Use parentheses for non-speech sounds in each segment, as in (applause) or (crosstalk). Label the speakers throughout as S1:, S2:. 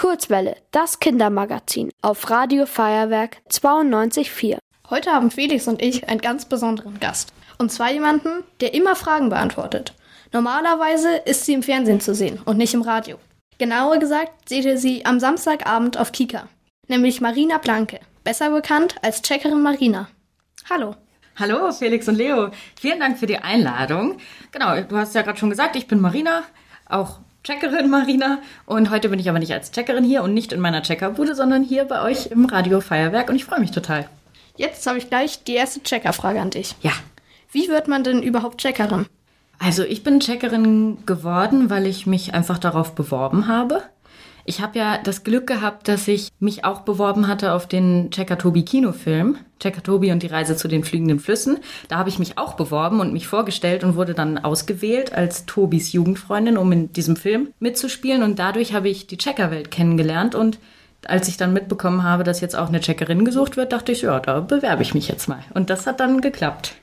S1: Kurzwelle, das Kindermagazin auf Radio Feuerwerk 92.4.
S2: Heute haben Felix und ich einen ganz besonderen Gast. Und zwar jemanden, der immer Fragen beantwortet. Normalerweise ist sie im Fernsehen zu sehen und nicht im Radio. Genauer gesagt seht ihr sie am Samstagabend auf Kika. Nämlich Marina Blanke, besser bekannt als Checkerin Marina. Hallo.
S3: Hallo Felix und Leo, vielen Dank für die Einladung. Genau, du hast ja gerade schon gesagt, ich bin Marina, auch Checkerin Marina. Und heute bin ich aber nicht als Checkerin hier und nicht in meiner Checkerbude, sondern hier bei euch im Radio Feuerwerk und ich freue mich total.
S2: Jetzt habe ich gleich die erste Checkerfrage an dich.
S3: Ja.
S2: Wie wird man denn überhaupt Checkerin?
S3: Also ich bin Checkerin geworden, weil ich mich einfach darauf beworben habe. Ich habe ja das Glück gehabt, dass ich mich auch beworben hatte auf den Checker Tobi Kinofilm. Checker Tobi und die Reise zu den fliegenden Flüssen. Da habe ich mich auch beworben und mich vorgestellt und wurde dann ausgewählt als Tobis Jugendfreundin, um in diesem Film mitzuspielen. Und dadurch habe ich die Checkerwelt kennengelernt. Und als ich dann mitbekommen habe, dass jetzt auch eine Checkerin gesucht wird, dachte ich, ja, da bewerbe ich mich jetzt mal. Und das hat dann geklappt.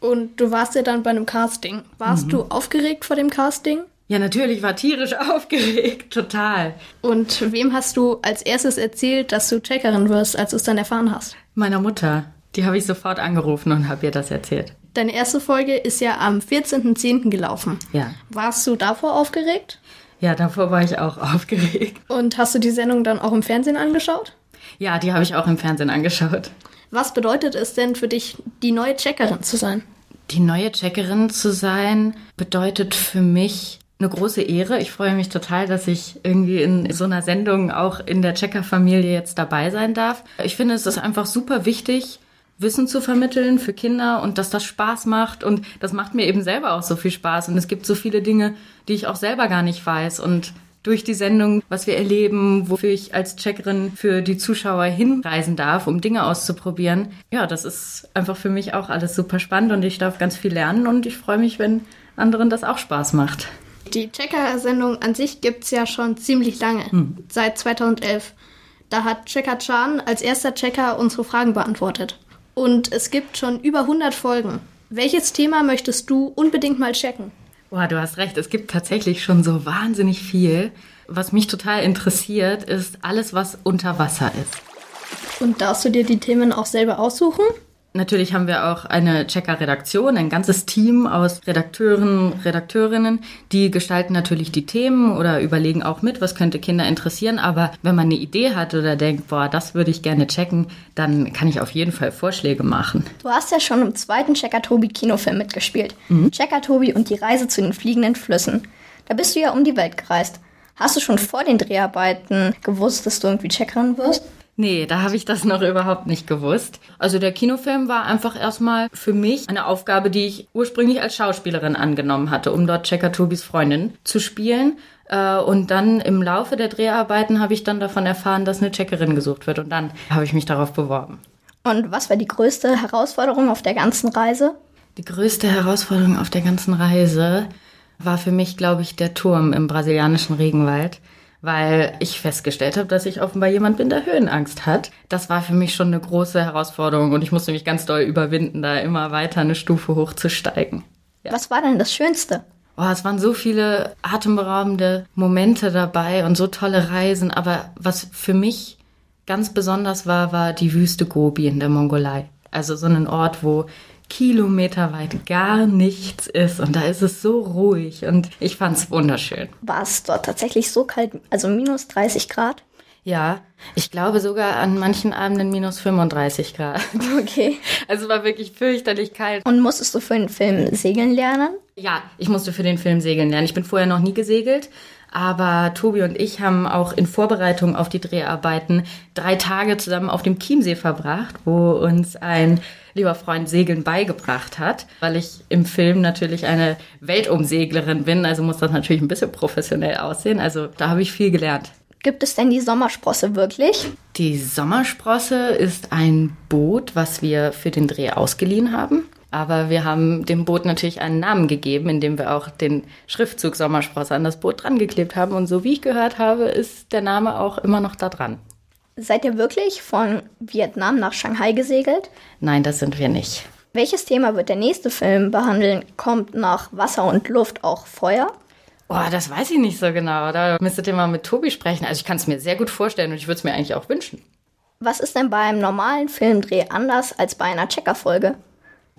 S2: Und du warst ja dann bei einem Casting. Warst mhm. du aufgeregt vor dem Casting?
S3: Ja, natürlich, war tierisch (laughs) aufgeregt, total.
S2: Und wem hast du als erstes erzählt, dass du Checkerin wirst, als du es dann erfahren hast?
S3: Meiner Mutter. Die habe ich sofort angerufen und habe ihr das erzählt.
S2: Deine erste Folge ist ja am 14.10. gelaufen.
S3: Ja.
S2: Warst du davor aufgeregt?
S3: Ja, davor war ich auch (laughs) aufgeregt.
S2: Und hast du die Sendung dann auch im Fernsehen angeschaut?
S3: Ja, die habe ich auch im Fernsehen angeschaut.
S2: Was bedeutet es denn für dich, die neue Checkerin zu sein?
S3: Die neue Checkerin zu sein bedeutet für mich eine große Ehre. Ich freue mich total, dass ich irgendwie in so einer Sendung auch in der Checker-Familie jetzt dabei sein darf. Ich finde, es ist einfach super wichtig, Wissen zu vermitteln für Kinder und dass das Spaß macht. Und das macht mir eben selber auch so viel Spaß. Und es gibt so viele Dinge, die ich auch selber gar nicht weiß. Und durch die Sendung, was wir erleben, wofür ich als Checkerin für die Zuschauer hinreisen darf, um Dinge auszuprobieren. Ja, das ist einfach für mich auch alles super spannend und ich darf ganz viel lernen und ich freue mich, wenn anderen das auch Spaß macht.
S2: Die Checker-Sendung an sich gibt es ja schon ziemlich lange, hm. seit 2011. Da hat Checker Chan als erster Checker unsere Fragen beantwortet. Und es gibt schon über 100 Folgen. Welches Thema möchtest du unbedingt mal checken?
S3: Boah, du hast recht, es gibt tatsächlich schon so wahnsinnig viel. Was mich total interessiert, ist alles, was unter Wasser ist.
S2: Und darfst du dir die Themen auch selber aussuchen?
S3: Natürlich haben wir auch eine Checker-Redaktion, ein ganzes Team aus Redakteuren, Redakteurinnen, die gestalten natürlich die Themen oder überlegen auch mit, was könnte Kinder interessieren. Aber wenn man eine Idee hat oder denkt, boah, das würde ich gerne checken, dann kann ich auf jeden Fall Vorschläge machen.
S4: Du hast ja schon im zweiten Checker Tobi Kinofilm mitgespielt. Mhm. Checker Tobi und die Reise zu den fliegenden Flüssen. Da bist du ja um die Welt gereist. Hast du schon vor den Dreharbeiten gewusst, dass du irgendwie Checkerin wirst?
S3: Nee, da habe ich das noch überhaupt nicht gewusst. Also der Kinofilm war einfach erstmal für mich eine Aufgabe, die ich ursprünglich als Schauspielerin angenommen hatte, um dort Checker Tobis Freundin zu spielen. Äh, und dann im Laufe der Dreharbeiten habe ich dann davon erfahren, dass eine Checkerin gesucht wird. Und dann habe ich mich darauf beworben.
S4: Und was war die größte Herausforderung auf der ganzen Reise?
S3: Die größte Herausforderung auf der ganzen Reise war für mich, glaube ich, der Turm im brasilianischen Regenwald weil ich festgestellt habe, dass ich offenbar jemand bin, der Höhenangst hat. Das war für mich schon eine große Herausforderung und ich musste mich ganz doll überwinden, da immer weiter eine Stufe hochzusteigen.
S4: Ja. Was war denn das Schönste?
S3: Oh, es waren so viele atemberaubende Momente dabei und so tolle Reisen, aber was für mich ganz besonders war, war die Wüste Gobi in der Mongolei. Also so ein Ort, wo kilometerweit gar nichts ist und da ist es so ruhig und ich fand es wunderschön.
S4: War es dort tatsächlich so kalt, also minus 30 Grad?
S3: Ja, ich glaube sogar an manchen Abenden minus 35 Grad. (laughs)
S4: Okay.
S3: Also war wirklich fürchterlich kalt.
S4: Und musstest du für den Film segeln lernen?
S3: Ja, ich musste für den Film segeln lernen. Ich bin vorher noch nie gesegelt, aber Tobi und ich haben auch in Vorbereitung auf die Dreharbeiten drei Tage zusammen auf dem Chiemsee verbracht, wo uns ein lieber Freund Segeln beigebracht hat, weil ich im Film natürlich eine Weltumseglerin bin, also muss das natürlich ein bisschen professionell aussehen. Also da habe ich viel gelernt.
S4: Gibt es denn die Sommersprosse wirklich?
S3: Die Sommersprosse ist ein Boot, was wir für den Dreh ausgeliehen haben. Aber wir haben dem Boot natürlich einen Namen gegeben, indem wir auch den Schriftzug Sommersprosse an das Boot dran geklebt haben. Und so wie ich gehört habe, ist der Name auch immer noch da dran.
S4: Seid ihr wirklich von Vietnam nach Shanghai gesegelt?
S3: Nein, das sind wir nicht.
S4: Welches Thema wird der nächste Film behandeln? Kommt nach Wasser und Luft auch Feuer?
S3: Oh, das weiß ich nicht so genau. Da müsstet ihr mal mit Tobi sprechen. Also ich kann es mir sehr gut vorstellen und ich würde es mir eigentlich auch wünschen.
S4: Was ist denn beim normalen Filmdreh anders als bei einer Checker-Folge?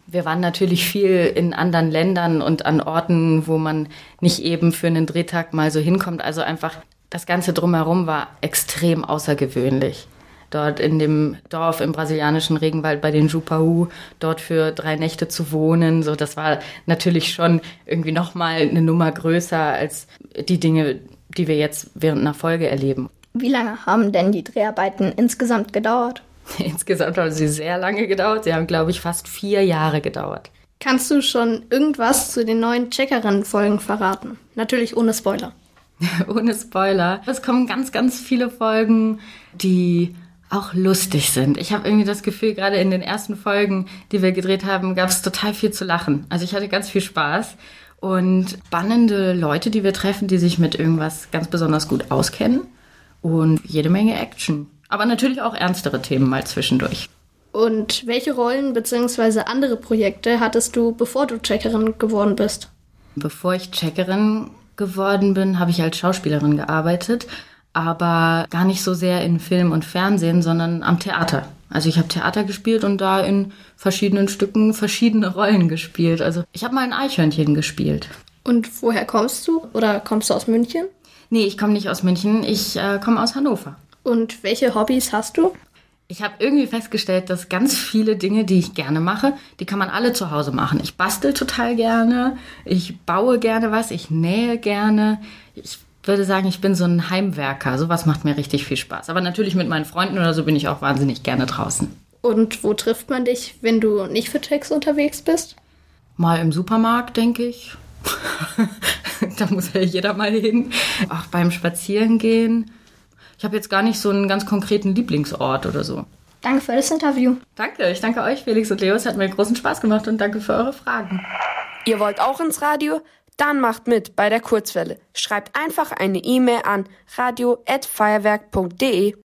S3: Wir waren natürlich viel in anderen Ländern und an Orten, wo man nicht eben für einen Drehtag mal so hinkommt. Also einfach das Ganze drumherum war extrem außergewöhnlich. Dort in dem Dorf im brasilianischen Regenwald bei den Jupaú, dort für drei Nächte zu wohnen, so das war natürlich schon irgendwie noch mal eine Nummer größer als die Dinge, die wir jetzt während einer Folge erleben.
S4: Wie lange haben denn die Dreharbeiten insgesamt gedauert? (laughs)
S3: Insgesamt haben sie sehr lange gedauert. Sie haben, glaube ich, fast vier Jahre gedauert.
S2: Kannst du schon irgendwas zu den neuen Checkerinnen-Folgen verraten? Natürlich ohne Spoiler. (laughs)
S3: ohne Spoiler. Es kommen ganz, ganz viele Folgen, die auch lustig sind. Ich habe irgendwie das Gefühl, gerade in den ersten Folgen, die wir gedreht haben, gab es total viel zu lachen. Also ich hatte ganz viel Spaß und spannende Leute, die wir treffen, die sich mit irgendwas ganz besonders gut auskennen und jede Menge Action. Aber natürlich auch ernstere Themen mal zwischendurch.
S2: Und welche Rollen bzw. andere Projekte hattest du, bevor du Checkerin geworden bist?
S3: Bevor ich Checkerin geworden bin, habe ich als Schauspielerin gearbeitet, aber gar nicht so sehr in Film und Fernsehen, sondern am Theater. Also ich habe Theater gespielt und da in verschiedenen Stücken verschiedene Rollen gespielt. Also ich habe mal ein Eichhörnchen gespielt.
S2: Und woher kommst du? Oder kommst du aus München?
S3: Nee, ich komme nicht aus München, ich äh, komme aus Hannover.
S2: Und welche Hobbys hast du?
S3: Ich habe irgendwie festgestellt, dass ganz viele Dinge, die ich gerne mache, die kann man alle zu Hause machen. Ich bastel total gerne, ich baue gerne was, ich nähe gerne. Ich würde sagen, ich bin so ein Heimwerker. Sowas macht mir richtig viel Spaß. Aber natürlich mit meinen Freunden oder so bin ich auch wahnsinnig gerne draußen.
S2: Und wo trifft man dich, wenn du nicht für Text unterwegs bist?
S3: Mal im Supermarkt, denke ich. (laughs) da muss ja jeder mal hin. Auch beim Spazierengehen. Ich habe jetzt gar nicht so einen ganz konkreten Lieblingsort oder so.
S4: Danke für das Interview.
S3: Danke, ich danke euch, Felix und Leo. Es hat mir großen Spaß gemacht und danke für eure Fragen.
S1: Ihr wollt auch ins Radio? Dann macht mit bei der Kurzwelle. Schreibt einfach eine E-Mail an radio@feuerwerk.de.